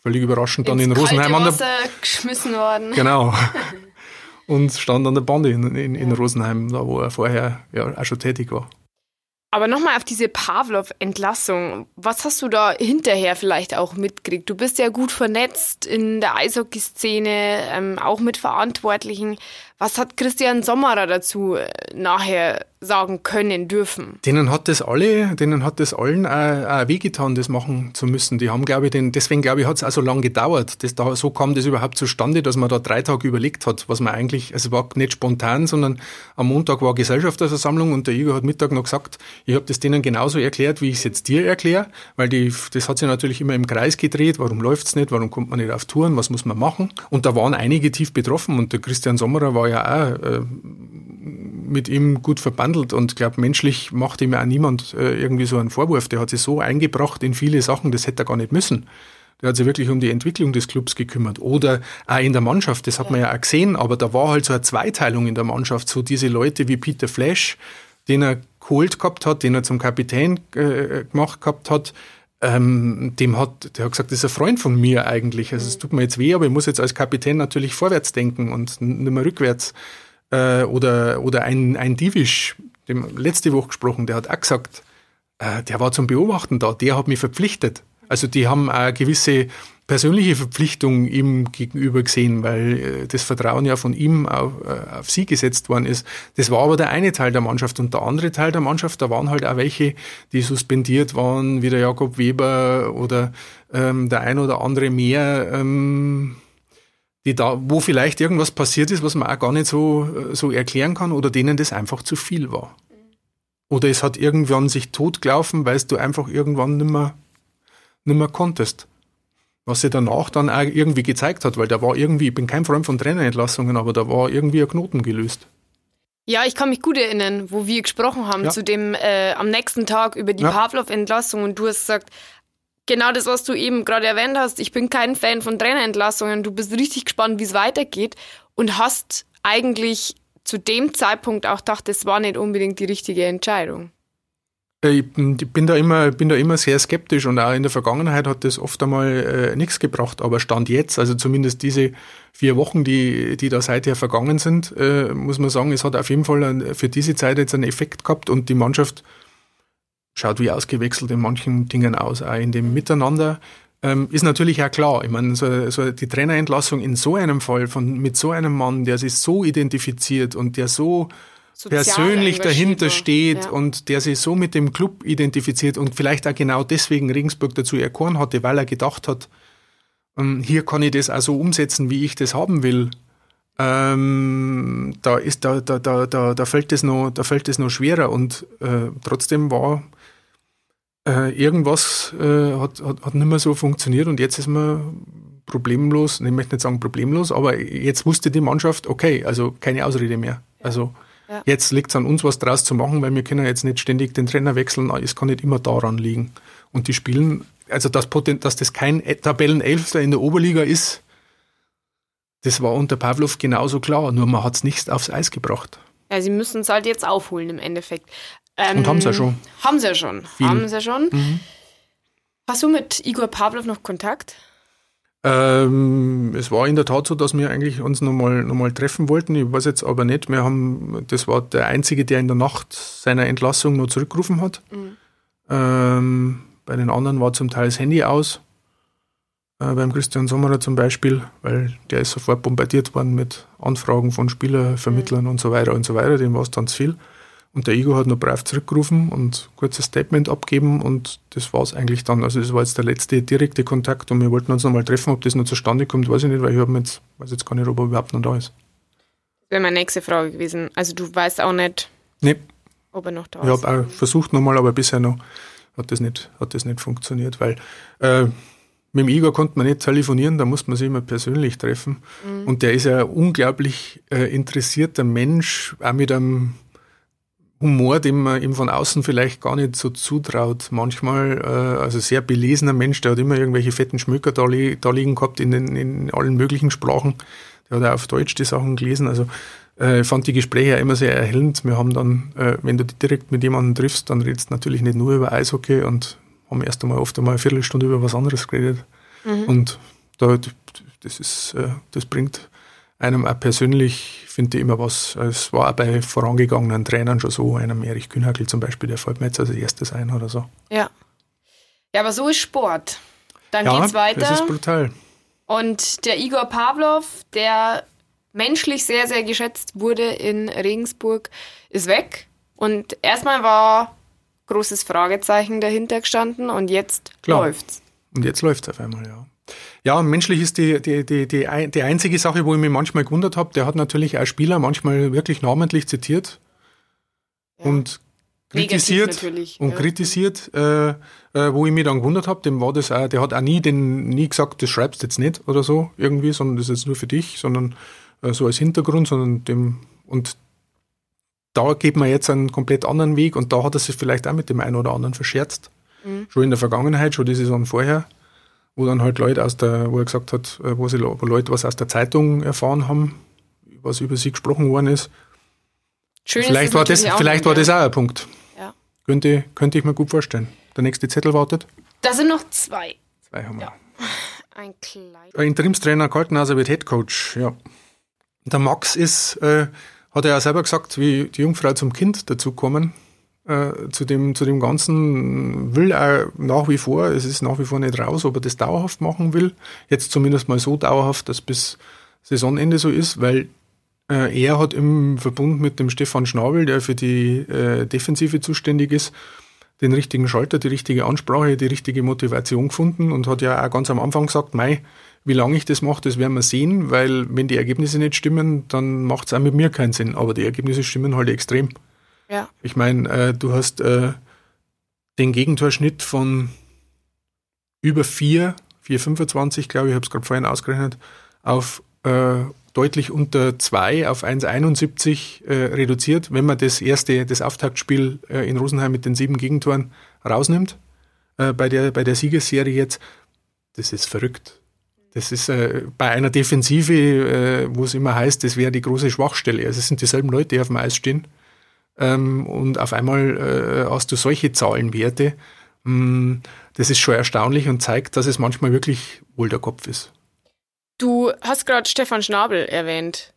Speaker 3: völlig überraschend
Speaker 2: Ins
Speaker 3: dann in Rosenheim
Speaker 2: an der geschmissen worden.
Speaker 3: Genau. Und stand an der Bande in, in, in Rosenheim, da wo er vorher ja auch schon tätig war.
Speaker 2: Aber nochmal auf diese Pavlov-Entlassung. Was hast du da hinterher vielleicht auch mitgekriegt? Du bist ja gut vernetzt in der Eishockey-Szene, ähm, auch mit Verantwortlichen. Was hat Christian Sommerer dazu äh, nachher sagen können dürfen?
Speaker 3: Denen hat das alle, denen hat das allen auch, auch wehgetan, das machen zu müssen. Die haben, glaube ich, den, deswegen glaube ich, hat es auch so lange gedauert. Das, da, so kam das überhaupt zustande, dass man da drei Tage überlegt hat, was man eigentlich, also es war nicht spontan, sondern am Montag war Gesellschafterversammlung und der Igor hat Mittag noch gesagt, ich habe das denen genauso erklärt, wie ich es jetzt dir erkläre, weil die, das hat sich natürlich immer im Kreis gedreht, warum läuft es nicht, warum kommt man nicht auf Touren, was muss man machen? Und da waren einige tief betroffen und der Christian Sommerer war ja auch äh, mit ihm gut verbandelt und glaube, menschlich macht ihm ja auch niemand äh, irgendwie so einen Vorwurf. Der hat sich so eingebracht in viele Sachen, das hätte er gar nicht müssen. Der hat sich wirklich um die Entwicklung des Clubs gekümmert. Oder auch in der Mannschaft, das hat man ja auch gesehen, aber da war halt so eine Zweiteilung in der Mannschaft. So diese Leute wie Peter Flash, den er geholt gehabt hat, den er zum Kapitän äh, gemacht gehabt hat, ähm, dem hat, der hat gesagt, das ist ein Freund von mir eigentlich. Also es tut mir jetzt weh, aber ich muss jetzt als Kapitän natürlich vorwärts denken und nicht mehr rückwärts. Äh, oder, oder ein, ein Divisch, dem letzte Woche gesprochen, der hat auch gesagt, äh, der war zum Beobachten da, der hat mich verpflichtet. Also die haben eine gewisse persönliche Verpflichtung ihm gegenüber gesehen, weil äh, das Vertrauen ja von ihm auf, äh, auf, sie gesetzt worden ist. Das war aber der eine Teil der Mannschaft und der andere Teil der Mannschaft, da waren halt auch welche, die suspendiert waren, wie der Jakob Weber oder ähm, der ein oder andere mehr. Ähm, die da, wo vielleicht irgendwas passiert ist, was man auch gar nicht so, so erklären kann oder denen das einfach zu viel war. Oder es hat irgendwann sich totgelaufen, weil du einfach irgendwann nimmer, nimmer konntest was sich danach dann auch irgendwie gezeigt hat, weil da war irgendwie, ich bin kein Freund von Trainerentlassungen, aber da war irgendwie ein Knoten gelöst.
Speaker 2: Ja, ich kann mich gut erinnern, wo wir gesprochen haben, ja. zu dem äh, am nächsten Tag über die ja. Pavlov-Entlassung und du hast gesagt, genau das, was du eben gerade erwähnt hast, ich bin kein Fan von Trainerentlassungen, du bist richtig gespannt, wie es weitergeht und hast eigentlich zu dem Zeitpunkt auch gedacht, das war nicht unbedingt die richtige Entscheidung?
Speaker 3: Ich bin da immer, bin da immer sehr skeptisch und auch in der Vergangenheit hat das oft einmal äh, nichts gebracht. Aber Stand jetzt, also zumindest diese vier Wochen, die, die da seither vergangen sind, äh, muss man sagen, es hat auf jeden Fall ein, für diese Zeit jetzt einen Effekt gehabt und die Mannschaft schaut wie ausgewechselt in manchen Dingen aus, auch in dem Miteinander. Ähm, ist natürlich auch klar. Ich meine, so, so die Trainerentlassung in so einem Fall von mit so einem Mann, der sich so identifiziert und der so persönlich dahinter steht ja. und der sich so mit dem Club identifiziert und vielleicht auch genau deswegen Regensburg dazu erkoren hatte, weil er gedacht hat, ähm, hier kann ich das auch so umsetzen, wie ich das haben will. Ähm, da ist da, da, da, da, da fällt es noch, da fällt es noch schwerer und äh, trotzdem war äh, irgendwas äh, hat, hat, hat nicht mehr so funktioniert und jetzt ist man problemlos, ich möchte nicht sagen problemlos, aber jetzt wusste die Mannschaft, okay, also keine Ausrede mehr. Also ja. Jetzt liegt es an uns, was draus zu machen, weil wir können jetzt nicht ständig den Trainer wechseln. Es kann nicht immer daran liegen. Und die spielen, also das Potent, dass das kein Tabellenelfter in der Oberliga ist, das war unter Pavlov genauso klar, nur man hat es nicht aufs Eis gebracht.
Speaker 2: Ja, sie müssen es halt jetzt aufholen im Endeffekt.
Speaker 3: Ähm, Und haben sie ja schon.
Speaker 2: Haben sie ja schon. Viel. Haben sie ja schon. Mhm. Hast du mit Igor Pavlov noch Kontakt?
Speaker 3: Ähm, es war in der Tat so, dass wir eigentlich uns nochmal noch mal treffen wollten. Ich weiß jetzt aber nicht. Wir haben, das war der Einzige, der in der Nacht seiner Entlassung noch zurückgerufen hat. Mhm. Ähm, bei den anderen war zum Teil das Handy aus. Äh, beim Christian Sommerer zum Beispiel, weil der ist sofort bombardiert worden mit Anfragen von Spielervermittlern mhm. und so weiter und so weiter. Dem war es dann zu viel. Und der Igor hat noch brav zurückgerufen und kurzes Statement abgeben und das war es eigentlich dann. Also das war jetzt der letzte direkte Kontakt und wir wollten uns nochmal treffen. Ob das noch zustande kommt, weiß ich nicht, weil ich habe jetzt, weiß jetzt gar nicht, ob er überhaupt noch da ist.
Speaker 2: Das wäre meine nächste Frage gewesen. Also du weißt auch nicht,
Speaker 3: nee.
Speaker 2: ob er noch da
Speaker 3: ich ist. Ich habe auch versucht nochmal, aber bisher noch hat das nicht, hat das nicht funktioniert, weil äh, mit dem Igor konnte man nicht telefonieren, da musste man sich immer persönlich treffen. Mhm. Und der ist ja ein unglaublich äh, interessierter Mensch, auch mit einem Humor, den man ihm von außen vielleicht gar nicht so zutraut. Manchmal, äh, also sehr belesener Mensch, der hat immer irgendwelche fetten Schmöker da, li da liegen gehabt in, den, in allen möglichen Sprachen. Der hat auch auf Deutsch die Sachen gelesen. Also äh, fand die Gespräche immer sehr erhellend. Wir haben dann, äh, wenn du direkt mit jemandem triffst, dann redest du natürlich nicht nur über Eishockey und haben erst einmal oft einmal eine Viertelstunde über was anderes geredet. Mhm. Und da, das ist, äh, das bringt einem auch persönlich, finde ich immer was. Es war auch bei vorangegangenen Trainern schon so, einem Erich Kühnhackel zum Beispiel, der fällt mir jetzt als erstes ein oder so.
Speaker 2: Ja. Ja, aber so ist Sport. Dann
Speaker 3: ja,
Speaker 2: geht's weiter.
Speaker 3: Das ist brutal.
Speaker 2: Und der Igor Pavlov, der menschlich sehr, sehr geschätzt wurde in Regensburg, ist weg. Und erstmal war großes Fragezeichen dahinter gestanden und jetzt Klar. läuft's.
Speaker 3: Und jetzt läuft's auf einmal, ja. Ja, menschlich ist die, die, die, die, die einzige Sache, wo ich mich manchmal gewundert habe, der hat natürlich als Spieler manchmal wirklich namentlich zitiert ja. und kritisiert und ja. kritisiert, äh, äh, wo ich mich dann gewundert habe, dem war das auch, der hat auch nie den, nie gesagt, das schreibst jetzt nicht oder so irgendwie, sondern das ist jetzt nur für dich, sondern äh, so als Hintergrund, sondern dem und da geht man jetzt einen komplett anderen Weg und da hat er sich vielleicht auch mit dem einen oder anderen verscherzt. Mhm. Schon in der Vergangenheit, schon die Saison vorher wo dann halt Leute aus der, wo er gesagt hat, äh, wo, sie, wo Leute was aus der Zeitung erfahren haben, was über sie gesprochen worden ist. Schön vielleicht war, das, vielleicht war das auch ein Punkt. Ja. Könnte, könnte ich mir gut vorstellen. Der nächste Zettel wartet.
Speaker 2: Da sind noch zwei.
Speaker 3: Zwei haben wir.
Speaker 2: Ja. Ein kleiner.
Speaker 3: Interimstrainer Kaltenhauser wird Headcoach, ja. Der Max ist, äh, hat er ja selber gesagt, wie die Jungfrau zum Kind dazukommen äh, zu, dem, zu dem Ganzen will er nach wie vor, es ist nach wie vor nicht raus, ob er das dauerhaft machen will. Jetzt zumindest mal so dauerhaft, dass bis Saisonende so ist, weil äh, er hat im Verbund mit dem Stefan Schnabel, der für die äh, Defensive zuständig ist, den richtigen Schalter, die richtige Ansprache, die richtige Motivation gefunden und hat ja auch ganz am Anfang gesagt, Mei, wie lange ich das mache, das werden wir sehen, weil wenn die Ergebnisse nicht stimmen, dann macht es auch mit mir keinen Sinn. Aber die Ergebnisse stimmen halt extrem.
Speaker 2: Ja.
Speaker 3: Ich meine, äh, du hast äh, den Gegentorschnitt von über 4, 4,25, glaube ich, ich habe es gerade vorhin ausgerechnet, auf äh, deutlich unter 2 auf 1,71 äh, reduziert, wenn man das erste, das Auftaktspiel äh, in Rosenheim mit den sieben Gegentoren rausnimmt, äh, bei, der, bei der Siegesserie jetzt. Das ist verrückt. Das ist äh, bei einer Defensive, äh, wo es immer heißt, das wäre die große Schwachstelle. Also es sind dieselben Leute, die auf dem Eis stehen. Ähm, und auf einmal äh, hast du solche Zahlenwerte. Mm, das ist schon erstaunlich und zeigt, dass es manchmal wirklich wohl der Kopf ist.
Speaker 2: Du hast gerade Stefan Schnabel erwähnt.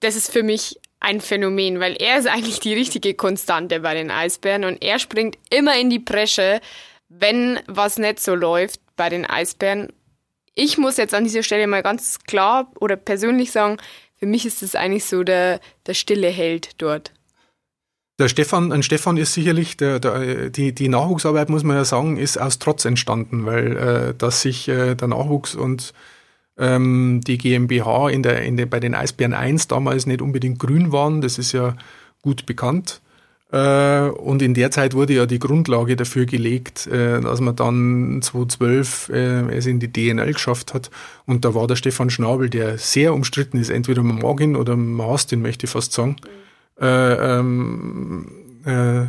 Speaker 2: Das ist für mich ein Phänomen, weil er ist eigentlich die richtige Konstante bei den Eisbären und er springt immer in die Bresche, wenn was nicht so läuft bei den Eisbären. Ich muss jetzt an dieser Stelle mal ganz klar oder persönlich sagen, für mich ist das eigentlich so der, der stille Held dort.
Speaker 3: Der Stefan, ein Stefan ist sicherlich, der, der, die, die Nachwuchsarbeit, muss man ja sagen, ist aus Trotz entstanden, weil äh, dass sich äh, der Nachwuchs und ähm, die GmbH in der, in der, bei den Eisbären 1 damals nicht unbedingt grün waren. Das ist ja gut bekannt. Äh, und in der Zeit wurde ja die Grundlage dafür gelegt, äh, dass man dann 2012 äh, es in die DNL geschafft hat. Und da war der Stefan Schnabel, der sehr umstritten ist. Entweder man mag ihn oder man hasst ihn, möchte ich fast sagen. Äh, ähm, äh,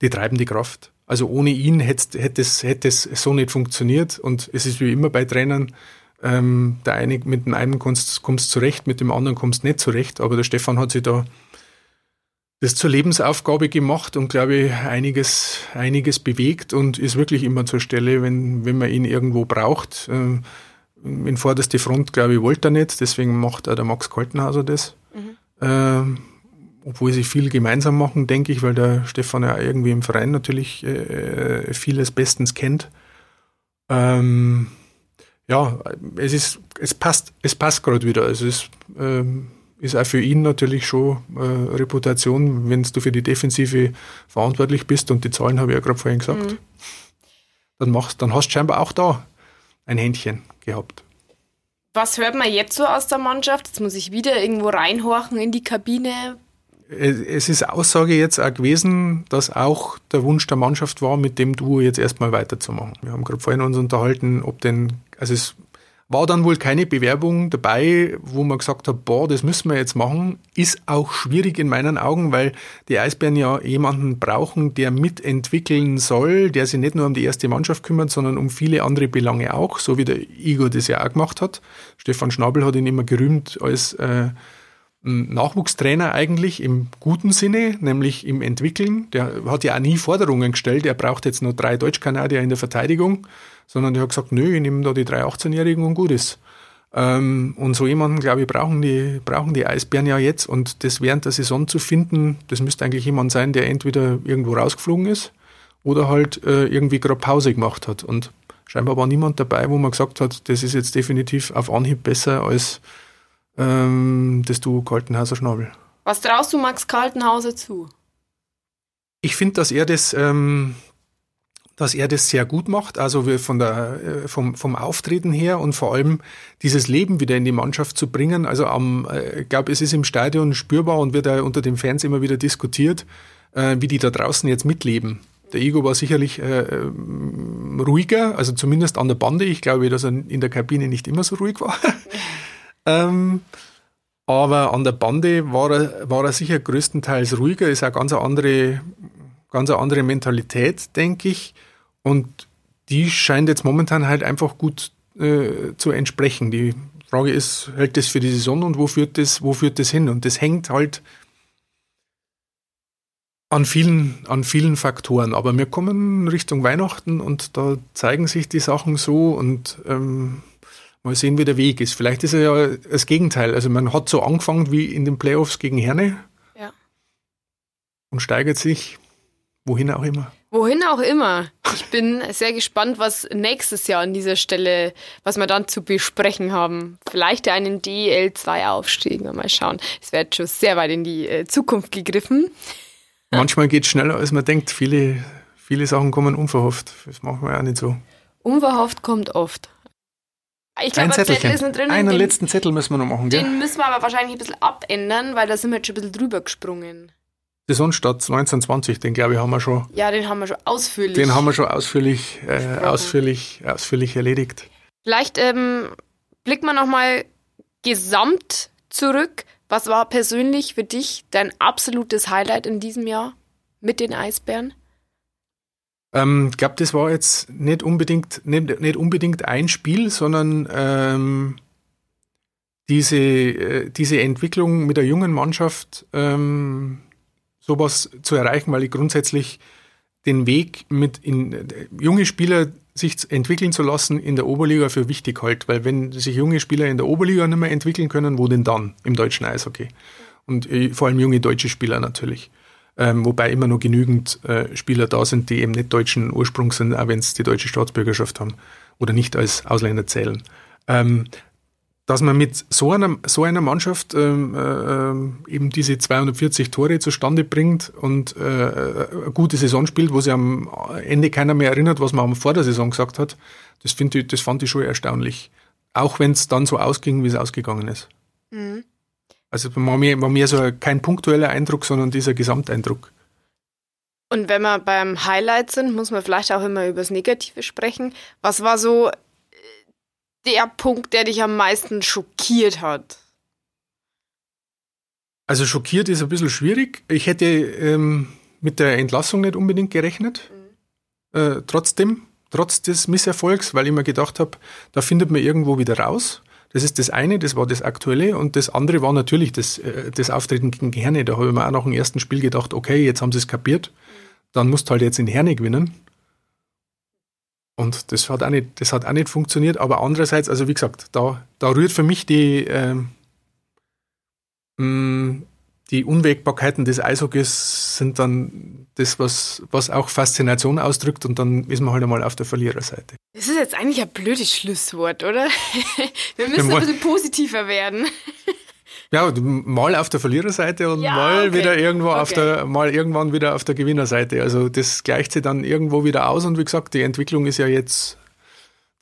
Speaker 3: die treibende Kraft. Also ohne ihn hätte, hätte, es, hätte es so nicht funktioniert. Und es ist wie immer bei Trainern, ähm, der eine, mit dem einen kommst du zurecht, mit dem anderen kommst du nicht zurecht. Aber der Stefan hat sich da das zur Lebensaufgabe gemacht und glaube ich einiges, einiges bewegt und ist wirklich immer zur Stelle, wenn, wenn man ihn irgendwo braucht. Ähm, in vorderste Front, glaube ich, wollte er nicht, deswegen macht auch der Max Kaltenhauser das. Mhm. Ähm, obwohl sie viel gemeinsam machen, denke ich, weil der Stefan ja irgendwie im Verein natürlich äh, vieles bestens kennt. Ähm, ja, es ist, es passt, es passt gerade wieder. Also es ähm, ist auch für ihn natürlich schon äh, Reputation, wenn du für die Defensive verantwortlich bist und die Zahlen habe ich ja gerade vorhin gesagt. Mhm. Dann machst, dann hast du scheinbar auch da ein Händchen gehabt.
Speaker 2: Was hört man jetzt so aus der Mannschaft? Jetzt muss ich wieder irgendwo reinhorchen in die Kabine.
Speaker 3: Es ist Aussage jetzt auch gewesen, dass auch der Wunsch der Mannschaft war, mit dem Duo jetzt erstmal weiterzumachen. Wir haben gerade vorhin uns unterhalten, ob denn also es war dann wohl keine Bewerbung dabei, wo man gesagt hat, boah, das müssen wir jetzt machen. Ist auch schwierig in meinen Augen, weil die Eisbären ja jemanden brauchen, der mitentwickeln soll, der sich nicht nur um die erste Mannschaft kümmert, sondern um viele andere Belange auch, so wie der Igor das ja auch gemacht hat. Stefan Schnabel hat ihn immer gerühmt als äh, Nachwuchstrainer eigentlich im guten Sinne, nämlich im Entwickeln. Der hat ja auch nie Forderungen gestellt, er braucht jetzt nur drei Deutschkanadier in der Verteidigung sondern der hat gesagt, nö, ich nehme da die drei 18-Jährigen und gut ist. Ähm, und so jemanden, glaube ich, brauchen die, brauchen die Eisbären ja jetzt. Und das während der Saison zu finden, das müsste eigentlich jemand sein, der entweder irgendwo rausgeflogen ist oder halt äh, irgendwie gerade Pause gemacht hat. Und scheinbar war niemand dabei, wo man gesagt hat, das ist jetzt definitiv auf Anhieb besser als ähm, das Duo Kaltenhauser-Schnabel.
Speaker 2: Was traust du Max Kaltenhauser zu?
Speaker 3: Ich finde, dass er das, ähm, dass er das sehr gut macht, also von der, äh, vom, vom Auftreten her und vor allem dieses Leben wieder in die Mannschaft zu bringen. Also am, äh, ich glaube, es ist im Stadion spürbar und wird da unter den Fans immer wieder diskutiert, äh, wie die da draußen jetzt mitleben. Der Ego war sicherlich äh, ruhiger, also zumindest an der Bande. Ich glaube, dass er in der Kabine nicht immer so ruhig war. ähm, aber an der Bande war er, war er sicher größtenteils ruhiger, ist auch ganz eine andere, ganz eine andere Mentalität, denke ich. Und die scheint jetzt momentan halt einfach gut äh, zu entsprechen. Die Frage ist, hält das für die Saison und wo führt das, wo führt das hin? Und das hängt halt an vielen, an vielen Faktoren. Aber wir kommen Richtung Weihnachten und da zeigen sich die Sachen so und ähm, mal sehen, wie der Weg ist. Vielleicht ist er ja das Gegenteil. Also man hat so angefangen wie in den Playoffs gegen Herne
Speaker 2: ja.
Speaker 3: und steigert sich wohin auch immer.
Speaker 2: Wohin auch immer. Ich bin sehr gespannt, was nächstes Jahr an dieser Stelle, was wir dann zu besprechen haben. Vielleicht einen DL2-Aufstieg. Mal schauen. Es wird schon sehr weit in die äh, Zukunft gegriffen.
Speaker 3: Manchmal geht es schneller, als man denkt. Viele, viele Sachen kommen unverhofft. Das machen wir auch nicht so.
Speaker 2: Unverhofft kommt oft.
Speaker 3: Ich glaube, ein Zettel ist drin. Einen den, letzten Zettel müssen wir noch machen,
Speaker 2: Den gell? müssen wir aber wahrscheinlich ein bisschen abändern, weil da sind wir jetzt schon ein bisschen drüber gesprungen.
Speaker 3: Saisonstart 1920, den glaube ich haben wir schon.
Speaker 2: Ja, den haben wir schon ausführlich.
Speaker 3: Den haben wir schon ausführlich, äh, ausführlich, ausführlich erledigt.
Speaker 2: Vielleicht ähm, blicken wir nochmal gesamt zurück. Was war persönlich für dich dein absolutes Highlight in diesem Jahr mit den Eisbären?
Speaker 3: Ähm, ich glaube, das war jetzt nicht unbedingt, nicht, nicht unbedingt ein Spiel, sondern ähm, diese, äh, diese Entwicklung mit der jungen Mannschaft ähm, sowas zu erreichen, weil ich grundsätzlich den Weg mit in, äh, junge Spieler sich entwickeln zu lassen in der Oberliga für wichtig halt, weil wenn sich junge Spieler in der Oberliga nicht mehr entwickeln können, wo denn dann im deutschen Eishockey? Und äh, vor allem junge deutsche Spieler natürlich ähm, wobei immer noch genügend äh, Spieler da sind, die eben nicht deutschen Ursprungs sind, auch wenn sie die deutsche Staatsbürgerschaft haben oder nicht als Ausländer zählen. Ähm, dass man mit so einer, so einer Mannschaft ähm, äh, eben diese 240 Tore zustande bringt und äh, eine gute Saison spielt, wo sich am Ende keiner mehr erinnert, was man vor der Saison gesagt hat, das, ich, das fand ich schon erstaunlich. Auch wenn es dann so ausging, wie es ausgegangen ist. Mhm. Also war mehr, war mehr so kein punktueller Eindruck, sondern dieser Gesamteindruck.
Speaker 2: Und wenn wir beim Highlight sind, muss man vielleicht auch immer über das Negative sprechen. Was war so äh, der Punkt, der dich am meisten schockiert hat?
Speaker 3: Also schockiert ist ein bisschen schwierig. Ich hätte ähm, mit der Entlassung nicht unbedingt gerechnet. Mhm. Äh, trotzdem, trotz des Misserfolgs, weil ich mir gedacht habe, da findet man irgendwo wieder raus. Das ist das eine, das war das Aktuelle. Und das andere war natürlich das, äh, das Auftreten gegen Herne. Da habe ich mir auch nach dem ersten Spiel gedacht, okay, jetzt haben sie es kapiert. Dann musst du halt jetzt in Herne gewinnen. Und das hat auch nicht, das hat auch nicht funktioniert. Aber andererseits, also wie gesagt, da, da rührt für mich die, ähm, mm, die Unwägbarkeiten des Eishockeys sind dann das, was, was auch Faszination ausdrückt und dann ist man halt einmal auf der Verliererseite.
Speaker 2: Das ist jetzt eigentlich ein blödes Schlusswort, oder? Wir müssen ein bisschen positiver werden.
Speaker 3: Ja, mal auf der Verliererseite und ja, mal okay. wieder irgendwo okay. auf der, mal irgendwann wieder auf der Gewinnerseite. Also das gleicht sich dann irgendwo wieder aus und wie gesagt, die Entwicklung ist ja jetzt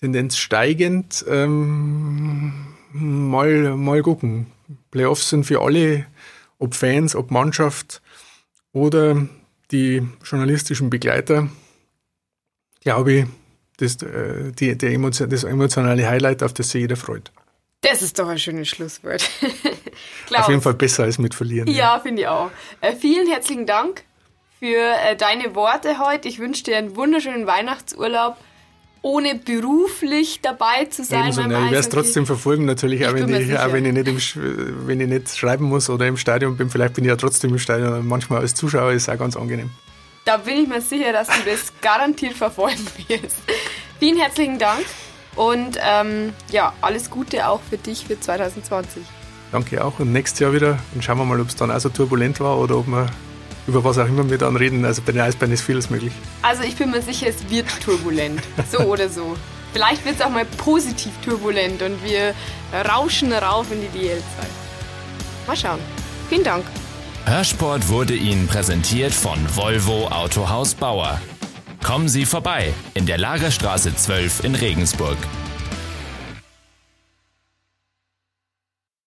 Speaker 3: Tendenz steigend. Ähm, mal, mal gucken. Playoffs sind für alle ob Fans, ob Mannschaft oder die journalistischen Begleiter, glaube ich, das, äh, die, der Emotion, das emotionale Highlight, auf das sich jeder freut.
Speaker 2: Das ist doch ein schönes Schlusswort.
Speaker 3: auf jeden Fall besser als mit Verlieren.
Speaker 2: Ja, ja. finde ich auch. Äh, vielen herzlichen Dank für äh, deine Worte heute. Ich wünsche dir einen wunderschönen Weihnachtsurlaub ohne beruflich dabei zu sein.
Speaker 3: Ebenso, ja, ich werde es trotzdem verfolgen natürlich, auch wenn, ich, auch wenn, ich nicht im, wenn ich nicht schreiben muss oder im Stadion bin. Vielleicht bin ich ja trotzdem im Stadion. Manchmal als Zuschauer ist es auch ganz angenehm.
Speaker 2: Da bin ich mir sicher, dass du das garantiert verfolgen wirst. Vielen herzlichen Dank und ähm, ja, alles Gute auch für dich für 2020.
Speaker 3: Danke auch und nächstes Jahr wieder. Und schauen wir mal, ob es dann auch so turbulent war oder ob wir über was auch immer wir dann reden. Also bei den Eisbären ist vieles möglich.
Speaker 2: Also ich bin mir sicher, es wird turbulent. So oder so. Vielleicht wird es auch mal positiv turbulent und wir rauschen rauf in die DL-Zeit. Mal schauen. Vielen Dank.
Speaker 1: Hörsport wurde Ihnen präsentiert von Volvo Autohaus Bauer. Kommen Sie vorbei in der Lagerstraße 12 in Regensburg.